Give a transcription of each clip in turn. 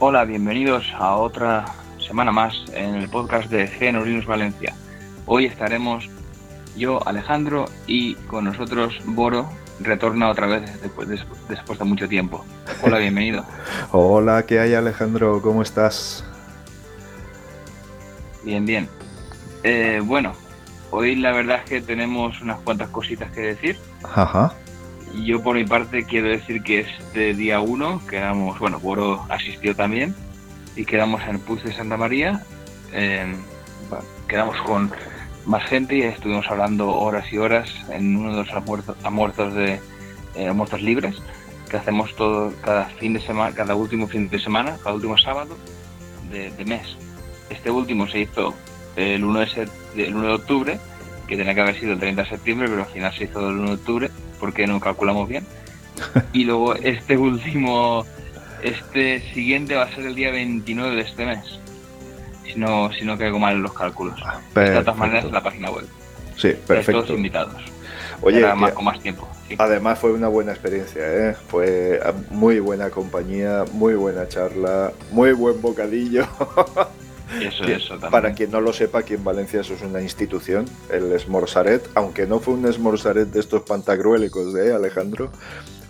Hola, bienvenidos a otra semana más en el podcast de GNU Linux Valencia. Hoy estaremos yo, Alejandro, y con nosotros Boro, retorna otra vez después, después de mucho tiempo. Hola, bienvenido. Hola, ¿qué hay Alejandro? ¿Cómo estás? Bien, bien. Eh, bueno, hoy la verdad es que tenemos unas cuantas cositas que decir. Ajá. Yo por mi parte quiero decir que este día 1 quedamos, bueno, Boro asistió también y quedamos en el Puz de Santa María. quedamos con más gente y estuvimos hablando horas y horas en uno de los almuerzos, de eh, libres que hacemos todo cada fin de semana, cada último fin de semana, cada último sábado de, mes. Este último se hizo el 1 de, el 1 de octubre, que tenía que haber sido el 30 de septiembre, pero al final se hizo el 1 de octubre porque no calculamos bien. Y luego este último, este siguiente va a ser el día 29 de este mes. Si no, si no caigo mal en los cálculos. Está de todas maneras en la página web. Sí, perfecto. Todos invitados. Oye, Ahora más, con más tiempo. sí. además fue una buena experiencia, ¿eh? Fue ah, muy buena compañía, muy buena charla, muy buen bocadillo. Eso, Que, eso también. Para quien no lo sepa, aquí en Valencia eso es una institución, el Esmorzaret, aunque no fue un Esmorzaret de estos pantagruélicos, ¿eh, Alejandro?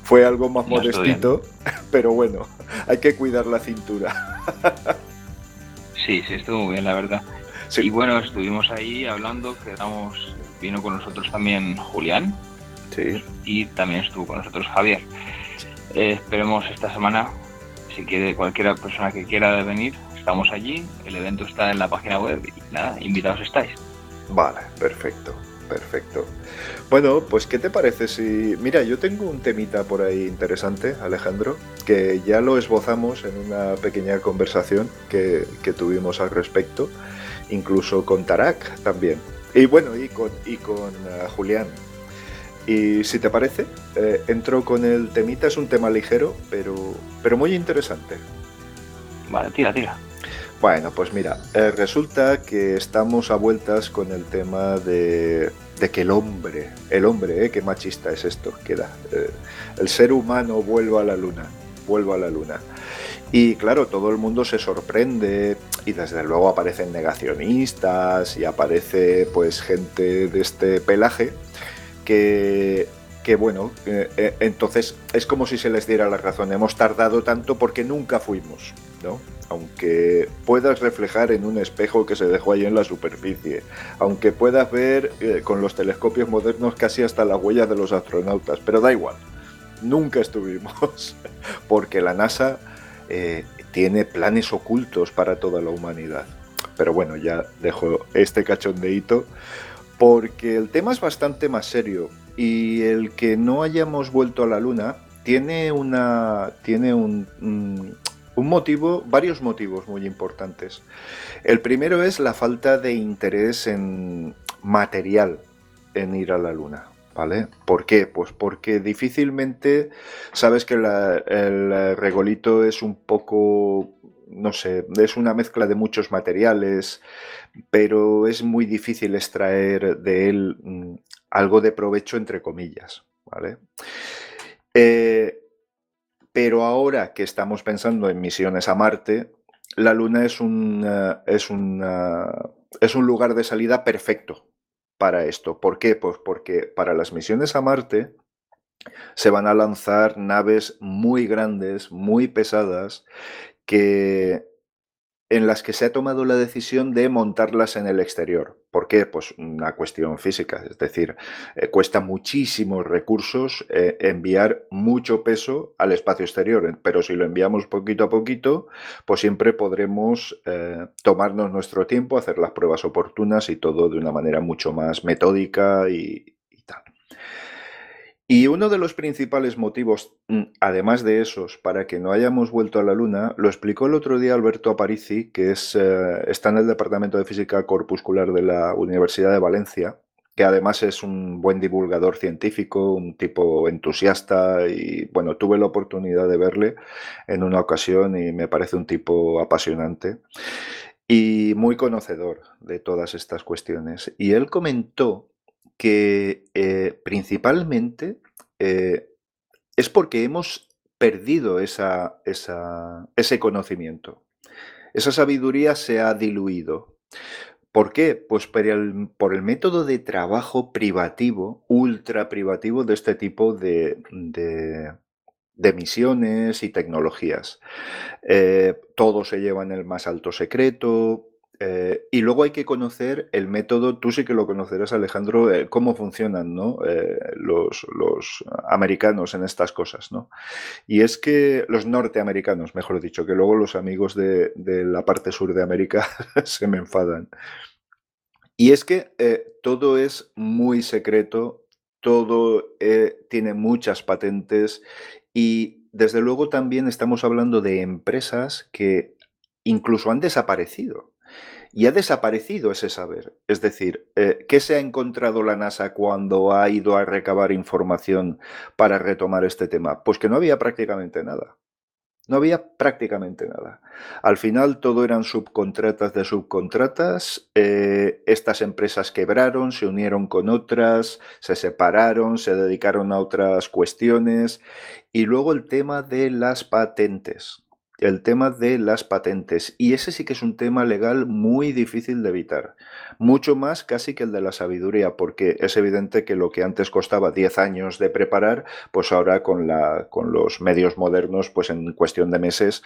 Fue algo más No, modestito, pero bueno, hay que cuidar la cintura. Sí, sí, estuvo muy bien, la verdad. Sí. Y bueno, estuvimos ahí hablando, quedamos, vino con nosotros también Julián Sí, y también estuvo con nosotros Javier. Eh, esperemos esta semana, si quiere cualquier persona que quiera venir, estamos allí, el evento está en la página web y nada, invitados estáis. Vale, perfecto, perfecto. Bueno, pues ¿qué te parece si... Mira, yo tengo un temita por ahí interesante, Alejandro, que ya lo esbozamos en una pequeña conversación que, que tuvimos al respecto, incluso con Tarak también. Y bueno, y con, y con eh, Julián. Y si te parece, eh, entro con el temita, es un tema ligero, pero, pero muy interesante. Vale, tira, tira. Bueno, pues mira, eh, resulta que estamos a vueltas con el tema de, que el hombre, el hombre, eh, qué machista es esto, queda, eh, el ser humano vuelva a la luna, vuelva a la luna. Y claro, todo el mundo se sorprende y desde luego aparecen negacionistas y aparece pues gente de este pelaje que, que bueno, eh, entonces es como si se les diera la razón, hemos tardado tanto porque nunca fuimos, ¿no? Aunque puedas reflejar en un espejo que se dejó ahí en la superficie, aunque puedas ver eh, con los telescopios modernos casi hasta las huellas de los astronautas, pero da igual, nunca estuvimos, porque la NASA eh, tiene planes ocultos para toda la humanidad. Pero bueno, ya dejo este cachondeíto. Porque el tema es bastante más serio. Y el que no hayamos vuelto a la luna tiene una tiene un- un motivo, varios motivos muy importantes. El primero es la falta de interés en material en ir a la luna. ¿Vale? ¿Por qué? Pues porque difícilmente sabes que el regolito es un poco, no sé, es una mezcla de muchos materiales, pero es muy difícil extraer de él mm, algo de provecho, entre comillas, ¿vale? Eh, pero ahora que estamos pensando en misiones a Marte, la Luna es un, eh, es un, eh, es un lugar de salida perfecto para esto. ¿Por qué? Pues porque para las misiones a Marte se van a lanzar naves muy grandes, muy pesadas, que en las que se ha tomado la decisión de montarlas en el exterior. ¿Por qué? Pues una cuestión física, es decir, eh, cuesta muchísimos recursos eh, enviar mucho peso al espacio exterior, pero si lo enviamos poquito a poquito, pues siempre podremos eh, tomarnos nuestro tiempo, hacer las pruebas oportunas y todo de una manera mucho más metódica y, y uno de los principales motivos, mm, además de esos, para que no hayamos vuelto a la Luna, lo explicó el otro día Alberto Aparici, que es, eh, está en el Departamento de Física Corpuscular de la Universidad de Valencia, que además es un buen divulgador científico, un tipo entusiasta y bueno, tuve la oportunidad de verle en una ocasión y me parece un tipo apasionante y muy conocedor de todas estas cuestiones. Y él comentó que eh, principalmente eh, es porque hemos perdido esa, ese conocimiento. Esa sabiduría se ha diluido. ¿Por qué? Pues por el, por el método de trabajo privativo, ultra privativo de este tipo de, de, misiones y tecnologías. Eh, todo se lleva en el más alto secreto, eh, y luego hay que conocer el método, tú sí que lo conocerás Alejandro, eh, cómo funcionan. Eh, los, los, americanos en estas cosas. ¿no? Y es que los norteamericanos, mejor dicho, que luego los amigos de, de la parte sur de América se me enfadan. Y es que todo es muy secreto, todo tiene muchas patentes y desde luego también estamos hablando de empresas que incluso han desaparecido y ha desaparecido ese saber. Es decir, eh, ¿qué se ha encontrado la NASA cuando ha ido a recabar información para retomar este tema? Pues que no había prácticamente nada. No había prácticamente nada. Al final todo eran subcontratas de subcontratas. Eh, estas empresas quebraron, se unieron con otras, se separaron, se dedicaron a otras cuestiones. Y luego el tema de las patentes el tema de las patentes. Y ese sí que es un tema legal muy difícil de evitar. Mucho más casi que el de la sabiduría, porque es evidente que lo que antes costaba 10 años de preparar, pues ahora con, la, con los medios modernos, pues en cuestión de meses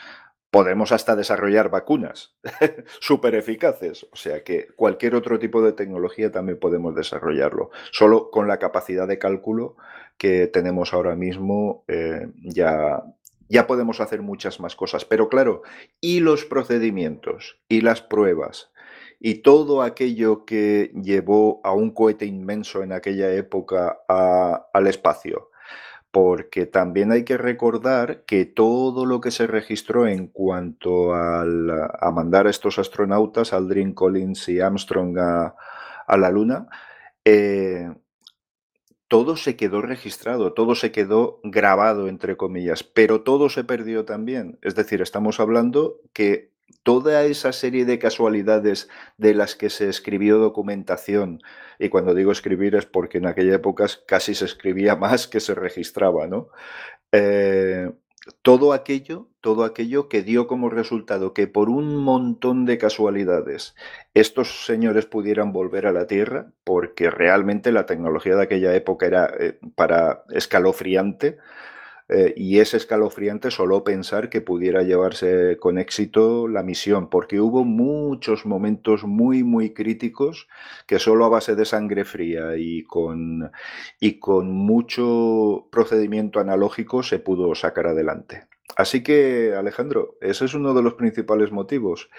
podemos hasta desarrollar vacunas súper eficaces. O sea que cualquier otro tipo de tecnología también podemos desarrollarlo. Solo con la capacidad de cálculo que tenemos ahora mismo eh, ya ya podemos hacer muchas más cosas. Pero claro, y los procedimientos y las pruebas y todo aquello que llevó a un cohete inmenso en aquella época al espacio. Porque también hay que recordar que todo lo que se registró en cuanto a mandar a estos astronautas, Aldrin Collins y Armstrong a, la Luna, eh, todo se quedó registrado, todo se quedó grabado, entre comillas, pero todo se perdió también. Es decir, estamos hablando que toda esa serie de casualidades de las que se escribió documentación, y cuando digo escribir es porque en aquella época casi se escribía más que se registraba, ¿no? Eh, todo aquello, todo aquello que dio como resultado que por un montón de casualidades estos señores pudieran volver a la Tierra, porque realmente la tecnología de aquella época era eh, para escalofriante, eh, y es escalofriante solo pensar que pudiera llevarse con éxito la misión, porque hubo muchos momentos muy, muy críticos que solo a base de sangre fría y con, y con mucho procedimiento analógico se pudo sacar adelante. Así que, Alejandro, ese es uno de los principales motivos.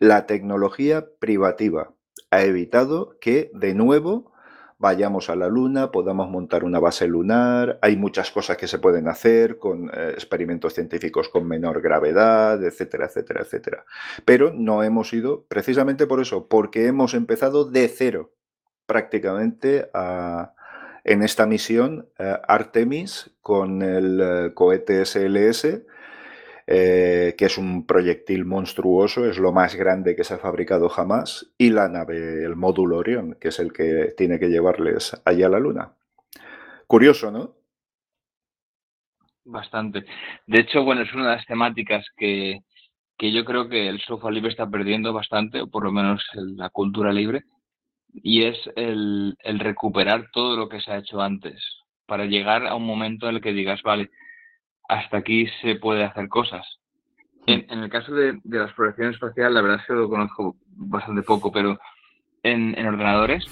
La tecnología privativa ha evitado que, de nuevo, vayamos a la Luna, podamos montar una base lunar, hay muchas cosas que se pueden hacer con eh, experimentos científicos con menor gravedad, etcétera, etcétera, etcétera. Pero no hemos ido precisamente por eso, porque hemos empezado de cero prácticamente en esta misión eh, Artemis con el eh, cohete SLS eh, que es un proyectil monstruoso, es lo más grande que se ha fabricado jamás, y la nave, el módulo Orión, que es el que tiene que llevarles allá a la Luna. Curioso, ¿no? Bastante. De hecho, bueno, es una de las temáticas que, que yo creo que el software libre está perdiendo bastante, o por lo menos la cultura libre, y es el, el recuperar todo lo que se ha hecho antes, para llegar a un momento en el que digas, vale, hasta aquí se puede hacer cosas. En, el caso de, la exploración espacial, la verdad es que lo conozco bastante poco, pero en, ordenadores,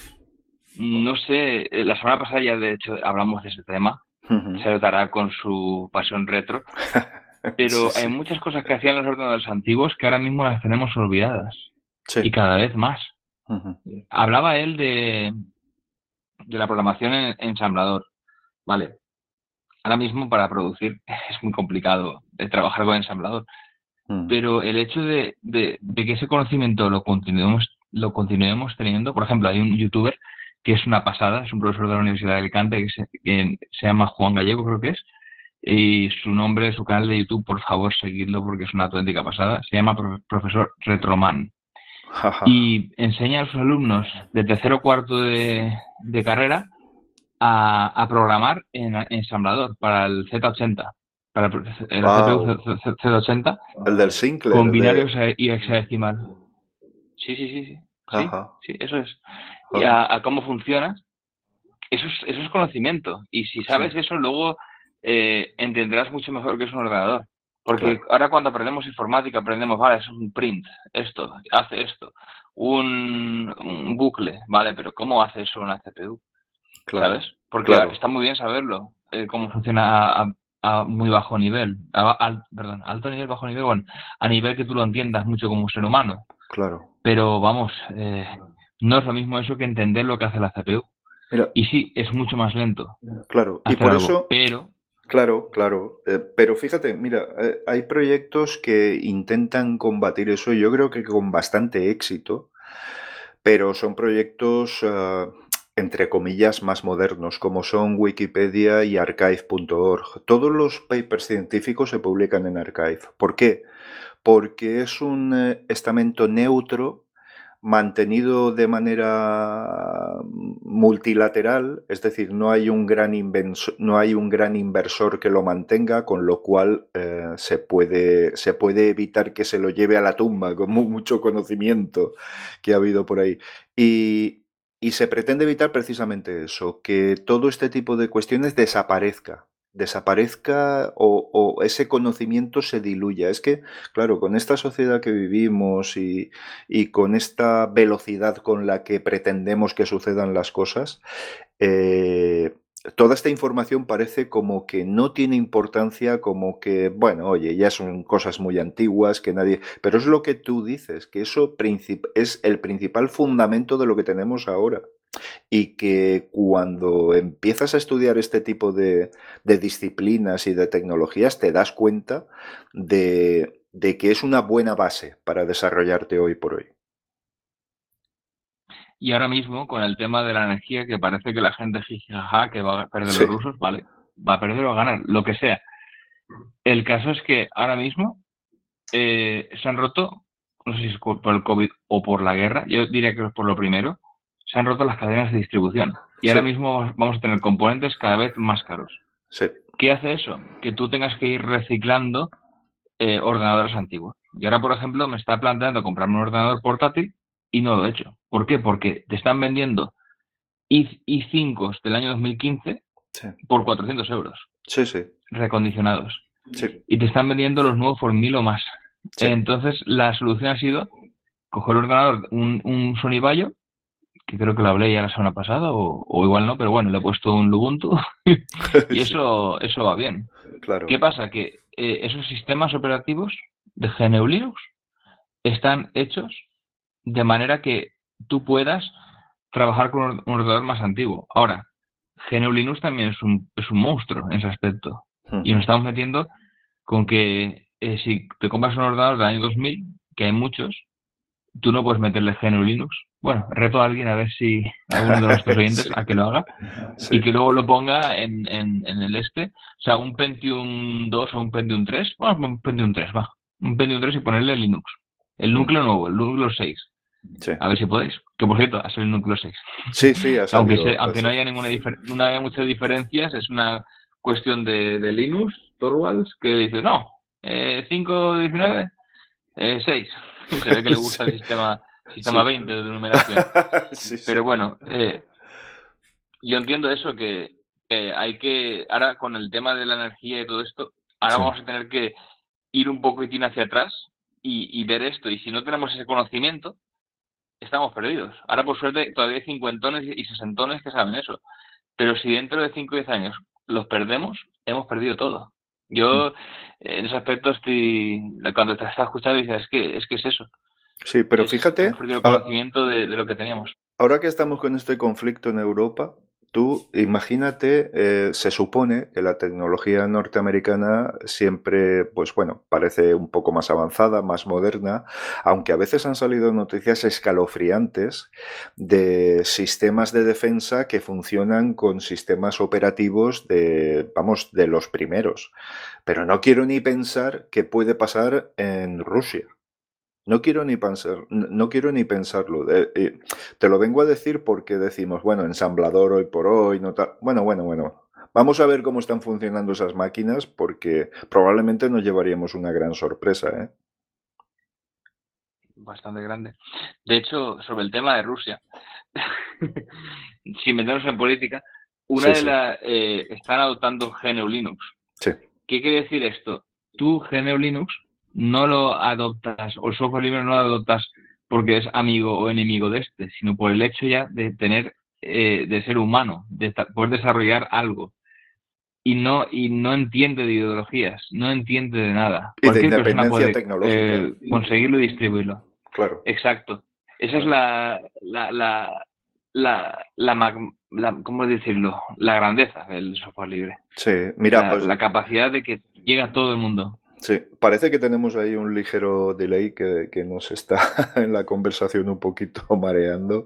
no sé, la semana pasada ya de hecho hablamos de ese tema, se notará con su pasión retro, pero hay muchas cosas que hacían los ordenadores antiguos que ahora mismo las tenemos olvidadas. Y cada vez más. Hablaba él de, de la programación en ensamblador. Vale, ahora mismo para producir es muy complicado de trabajar con ensamblador. Mm. Pero el hecho de, de, que ese conocimiento lo continuemos, lo continuemos teniendo, por ejemplo, hay un youtuber que es una pasada, es un profesor de la Universidad de Alicante que se, que se llama Juan Gallego, creo que es, y su nombre, su canal de YouTube, por favor, seguidlo porque es una auténtica pasada. Se llama Profesor Retroman. y enseña a sus alumnos de tercero o cuarto de, carrera a, programar en, ensamblador para el Z80. Para el, Z80. El del Sinclair. Con binarios y hexadecimal. Sí, sí, sí. Sí, sí, eso es. Y a, cómo funciona. Eso es, eso es conocimiento. Y si sabes eso, luego eh, entenderás mucho mejor que es un ordenador. Porque ahora cuando aprendemos informática, aprendemos, vale, es un print, esto, hace esto, un, bucle, vale, pero ¿cómo hace eso una CPU? ¿Sabes? Porque está muy bien saberlo, eh, cómo funciona a, muy bajo nivel, a, perdón, alto nivel, bajo nivel, bueno, a nivel que tú lo entiendas mucho como ser humano. Claro. Pero vamos, eh, no es lo mismo eso que entender lo que hace la CPU. y sí, es mucho más lento. Claro, y por eso. Pero Claro, claro. Eh, pero fíjate, mira, eh, hay proyectos que intentan combatir eso, yo creo que con bastante éxito, pero son proyectos, ah, entre comillas, más modernos, como son Wikipedia y archive.org. Todos los papers científicos se publican en archive. ¿Por qué? Porque es un eh, estamento neutro mantenido de manera multilateral, es decir, no hay un gran, no hay un gran inversor que lo mantenga, con lo cual eh, se, puede, se puede evitar que se lo lleve a la tumba, con mucho conocimiento que ha habido por ahí. Y, y se pretende evitar precisamente eso, que todo este tipo de cuestiones desaparezca desaparezca o, ese conocimiento se diluya. Es que, claro, con esta sociedad que vivimos y, con esta velocidad con la que pretendemos que sucedan las cosas, eh, toda esta información parece como que no tiene importancia, como que, bueno, oye, ya son cosas muy antiguas, que nadie... Pero es lo que tú dices, que eso es el principal fundamento de lo que tenemos ahora y que cuando empiezas a estudiar este tipo de, disciplinas y de tecnologías te das cuenta de, que es una buena base para desarrollarte hoy por hoy. Y ahora mismo, con el tema de la energía, que parece que la gente jaja, que va a perder los rusos, vale, va a perder o a ganar, lo que sea. El caso es que ahora mismo eh, se han roto, no sé si es por el COVID o por la guerra, yo diría que es por lo primero, se han roto las cadenas de distribución y ahora mismo vamos a tener componentes cada vez más caros. ¿Qué hace eso? Que tú tengas que ir reciclando eh, ordenadores antiguos. Y ahora, por ejemplo, me está planteando comprarme un ordenador portátil y no lo he hecho. ¿Por qué? Porque te están vendiendo i5 del año 2015 por 400 euros. Sí, sí. Recondicionados. Y te están vendiendo los nuevos por mil o más. Entonces, la solución ha sido coger el ordenador, un, un Sony Vaio, que creo que lo hablé ya la semana pasada, o, igual no, pero bueno, le he puesto un Lubuntu y eso, eso va bien. Claro. ¿Qué pasa? Que eh, esos sistemas operativos de GNU Linux están hechos de manera que tú puedas trabajar con un ordenador más antiguo. Ahora, GNU Linux también es un, es un monstruo en ese aspecto. Hmm. Y nos estamos metiendo con que eh, si te compras un ordenador del año 2000, que hay muchos, tú no puedes meterle GNU Linux bueno, reto a alguien a ver si alguno de nuestros oyentes a que lo haga y que luego lo ponga en, en, el este. O sea, un Pentium 2 o un Pentium 3. Bueno, un Pentium 3, va. Un Pentium 3 y ponerle Linux. El núcleo nuevo, el núcleo 6. A ver si podéis. Que por cierto, ha salido el núcleo 6. Sí, sí, ha salido, aunque, aunque no haya ninguna no haya muchas diferencias, es una cuestión de, de Linux, Torvalds, que dice, no, eh, 5.19, eh, 6. Se ve que le gusta el sistema sistema 20 de numeración. Pero bueno, eh, yo entiendo eso, que hay que, ahora con el tema de la energía y todo esto, ahora vamos a tener que ir un poquitín hacia atrás y, ver esto. Y si no tenemos ese conocimiento, estamos perdidos. Ahora, por suerte, todavía hay cincuentones y sesentones que saben eso. Pero si dentro de 5 o 10 años los perdemos, hemos perdido todo. Yo, mm. en ese aspecto, estoy, cuando te estás escuchando, dices, es que, es que es eso. Sí, pero fíjate. El conocimiento de, lo que teníamos. Ahora que estamos con este conflicto en Europa, tú imagínate, eh, se supone que la tecnología norteamericana siempre, pues bueno, parece un poco más avanzada, más moderna, aunque a veces han salido noticias escalofriantes de sistemas de defensa que funcionan con sistemas operativos de, vamos, de los primeros. Pero no quiero ni pensar qué puede pasar en Rusia. No quiero ni pensar, no quiero ni pensarlo. Eh, eh, te lo vengo a decir porque decimos, bueno, ensamblador hoy por hoy, no tal. Bueno, bueno, bueno. Vamos a ver cómo están funcionando esas máquinas porque probablemente nos llevaríamos una gran sorpresa, ¿eh? Bastante grande. De hecho, sobre el tema de Rusia, si metemos en política, una de las están adoptando GNU Linux. Sí. ¿Qué quiere decir esto? Tú, GNU Linux, no lo adoptas, o el software libre no lo adoptas porque es amigo o enemigo de este, sino por el hecho ya de tener, eh, de ser humano, de poder desarrollar algo. Y no, y no entiende de ideologías, no entiende de nada. Y de independencia tecnológica. Eh, conseguirlo y distribuirlo. Claro. Exacto. Esa es la, la, la, la, la, ¿cómo decirlo? La grandeza del software libre. Sí, mira, la, pues la capacidad de que llega a todo el mundo. Sí, parece que tenemos ahí un ligero delay que, que, nos está en la conversación un poquito mareando.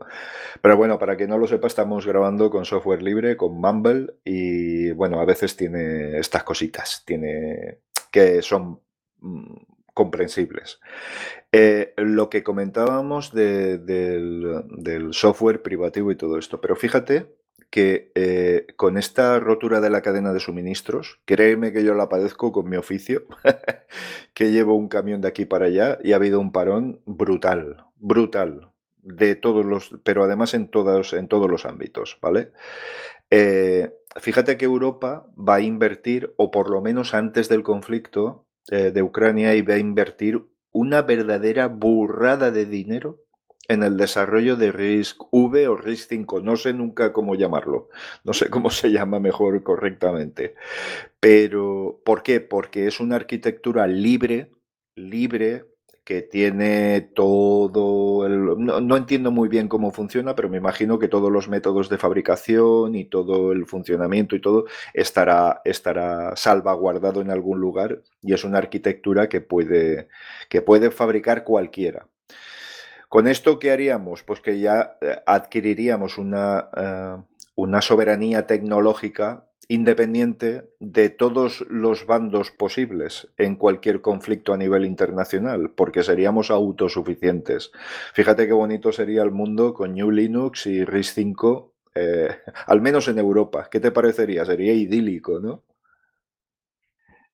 Pero bueno, para que no lo sepa, estamos grabando con software libre, con Mumble, y bueno, a veces tiene estas cositas, tiene que son mm, comprensibles. Eh, lo que comentábamos de, del, del software privativo y todo esto, pero fíjate que eh, con esta rotura de la cadena de suministros, créeme que yo la padezco con mi oficio, que llevo un camión de aquí para allá y ha habido un parón brutal, brutal, de todos los, pero además en todos, en todos los ámbitos, ¿vale? Eh, fíjate que Europa va a invertir, o por lo menos antes del conflicto eh, de Ucrania, iba a invertir una verdadera burrada de dinero en el desarrollo de RISC V o RISC 5, no sé nunca cómo llamarlo, no sé cómo se llama mejor correctamente. Pero, ¿por qué? Porque es una arquitectura libre, libre, que tiene todo el... No, entiendo muy bien cómo funciona, pero me imagino que todos los métodos de fabricación y todo el funcionamiento y todo estará, estará salvaguardado en algún lugar y es una arquitectura que puede, que puede fabricar cualquiera. Con esto, ¿qué haríamos? Pues que ya eh, adquiriríamos una, eh, una soberanía tecnológica independiente de todos los bandos posibles en cualquier conflicto a nivel internacional, porque seríamos autosuficientes. Fíjate qué bonito sería el mundo con New Linux y RISC-5, eh, al menos en Europa. ¿Qué te parecería? Sería idílico, ¿no?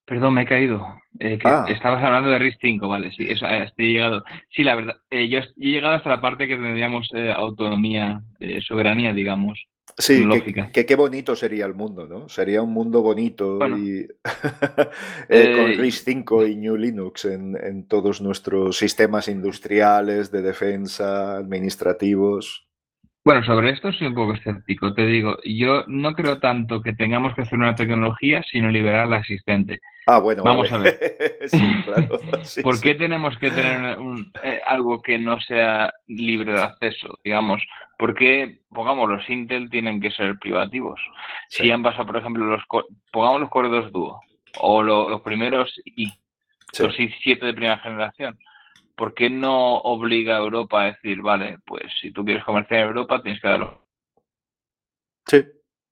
Perdón, me he caído. Eh, ah. Estabas hablando de RIS 5, vale, sí, eso, eh, estoy llegado. Sí, la verdad, eh, yo he llegado hasta la parte que tendríamos autonomía, soberanía, digamos. Sí, que, qué bonito sería el mundo, ¿no? Sería un mundo bonito y con RIS 5 y New Linux en, en todos nuestros sistemas industriales, de defensa, administrativos. Bueno, sobre esto soy un poco escéptico. Te digo, yo no creo tanto que tengamos que hacer una tecnología, sino liberar la existente. Ah, bueno, vamos a ver. sí, claro. ¿Por qué tenemos que tener eh, algo que no sea libre de acceso? Digamos, ¿por qué, pongamos, los Intel tienen que ser privativos? Si han pasado, por ejemplo, los pongamos los corredores Duo o los primeros I, los i7 de primera generación ¿por qué no obliga a Europa a decir, vale, pues si tú quieres comerciar en Europa tienes que darlo? Sí,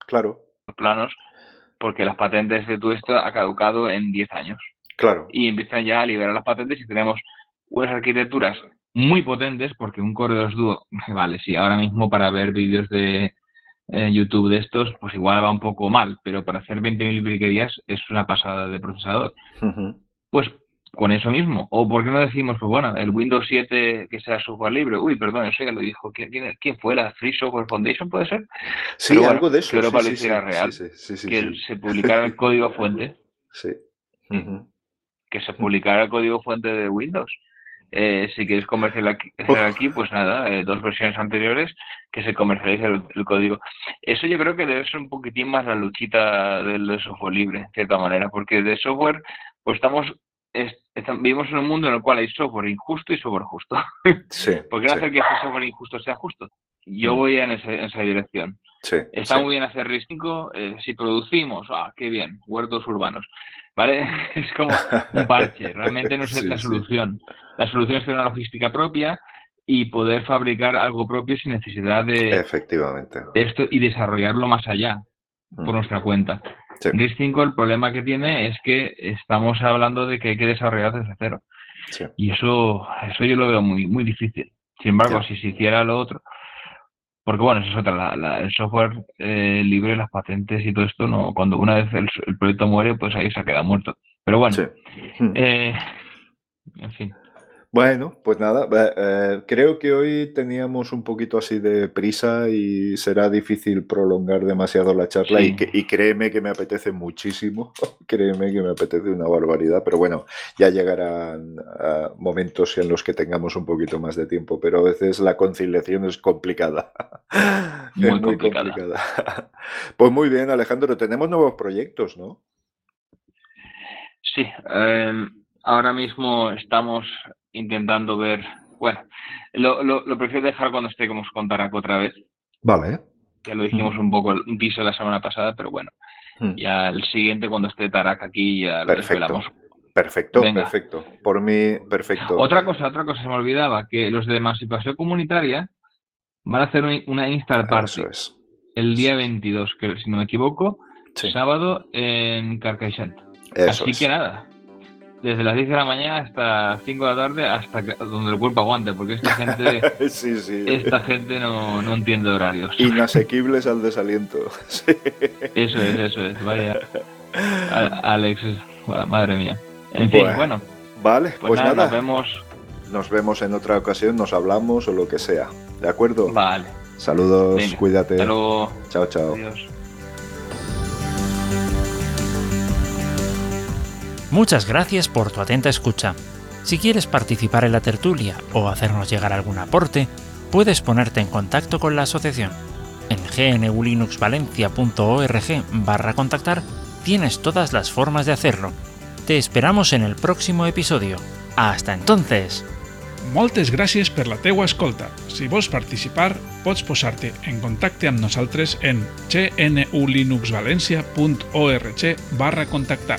claro. Los planos, porque las patentes de todo esto ha caducado en 10 años. Claro. Y empiezan ya a liberar las patentes y tenemos unas arquitecturas muy potentes, porque un corredor dúo, vale, sí, ahora mismo para ver vídeos de eh, YouTube de estos, pues igual va un poco mal, pero para hacer 20.000 briquerías es una pasada de procesador. Pues con eso mismo. O por qué no decimos, pues bueno, el Windows 7 que sea software libre. Uy, perdón, eso ya lo dijo. ¿Quién, quién fue? ¿La Free Software Foundation puede ser? Sí, algo de eso. Que Europa sí, real. que se publicara el código fuente. Sí. Que se publicara el código fuente de Windows. Eh, si quieres comercializar aquí, pues nada, eh, dos versiones anteriores que se comercialice el, código. Eso yo creo que debe ser un poquitín más la luchita del software libre, de cierta manera, porque de software, pues estamos vivimos en un mundo en el cual hay software injusto y software justo. Sí, ¿Por qué no hacer que ese software injusto sea justo? yo Mm. voy en, esa dirección. Sí, Está sí. muy bien hacer RIS 5, eh, si producimos, ah, qué bien, huertos urbanos, ¿vale? Es como un parche, realmente no es Sí, la sí. solución. La solución es tener una logística propia y poder fabricar algo propio sin necesidad de Efectivamente. esto y desarrollarlo más allá por Mm. nuestra cuenta. Sí. RIS 5 el problema que tiene es que estamos hablando de que hay que desarrollar desde cero Sí. y eso, eso yo lo veo muy, muy difícil. Sin embargo, si se hiciera lo otro, porque bueno, eso es otra, la- la- el software eh, libre, las patentes y todo esto, no, cuando una vez el, el proyecto muere, pues ahí se ha quedado muerto. Pero bueno, eh, en fin, Bueno, pues nada, eh, creo que hoy teníamos un poquito así de prisa y será difícil prolongar demasiado la charla Sí. y, que- y créeme que me apetece muchísimo, créeme que me apetece una barbaridad, pero bueno, ya llegarán ah, momentos en los que tengamos un poquito más de tiempo, pero a veces la conciliación es complicada. Muy Es complicada. complicada. Pues muy bien, Alejandro, tenemos nuevos proyectos, ¿no? sí, eh, ahora mismo estamos intentando ver, bueno, lo, lo, lo prefiero dejar cuando estemos con Taraco otra vez, Vale. ya lo dijimos un poco un piso la semana pasada, pero bueno, Mm. ya el siguiente cuando esté Tarak aquí ya lo Perfecto. Perfecto, Venga. perfecto. Por mí, perfecto. Otra cosa, otra cosa se me olvidaba, que los de emancipación comunitaria van a hacer un- una Instar Party Eso es. el día 22, que si no me equivoco, Sí, sábado en Carcaixent. Así es. que nada, desde las 10 de la mañana hasta 5 de la tarde, hasta que- donde el cuerpo aguante, porque esta gente, Sí, sí. esta gente no, no entiende horarios. Inasequibles al desaliento. Sí. Eso es, eso es, vaya. Alex, madre mía. En fin, Bueno, bueno, Vale, pues, pues, nada, nada. nos vemos. Nos vemos en otra ocasión, nos hablamos o lo que sea. ¿De acuerdo? Vale, Saludos, Venga, cuídate. hasta luego. Chao, chao. Adiós. Muchas gracias por tu atenta escucha. Si quieres participar en la tertulia o hacernos llegar algún aporte, puedes ponerte en contacto con la asociación. En gnulinuxvalencia.org barra contactar tienes todas las formas de hacerlo. Te esperamos en el próximo episodio. Hasta entonces. Moltes gràcies per la teua escolta. Si vols participar, pots posar-te en contacte amb nosaltres en gnulinuxvalencia.org barra contactar.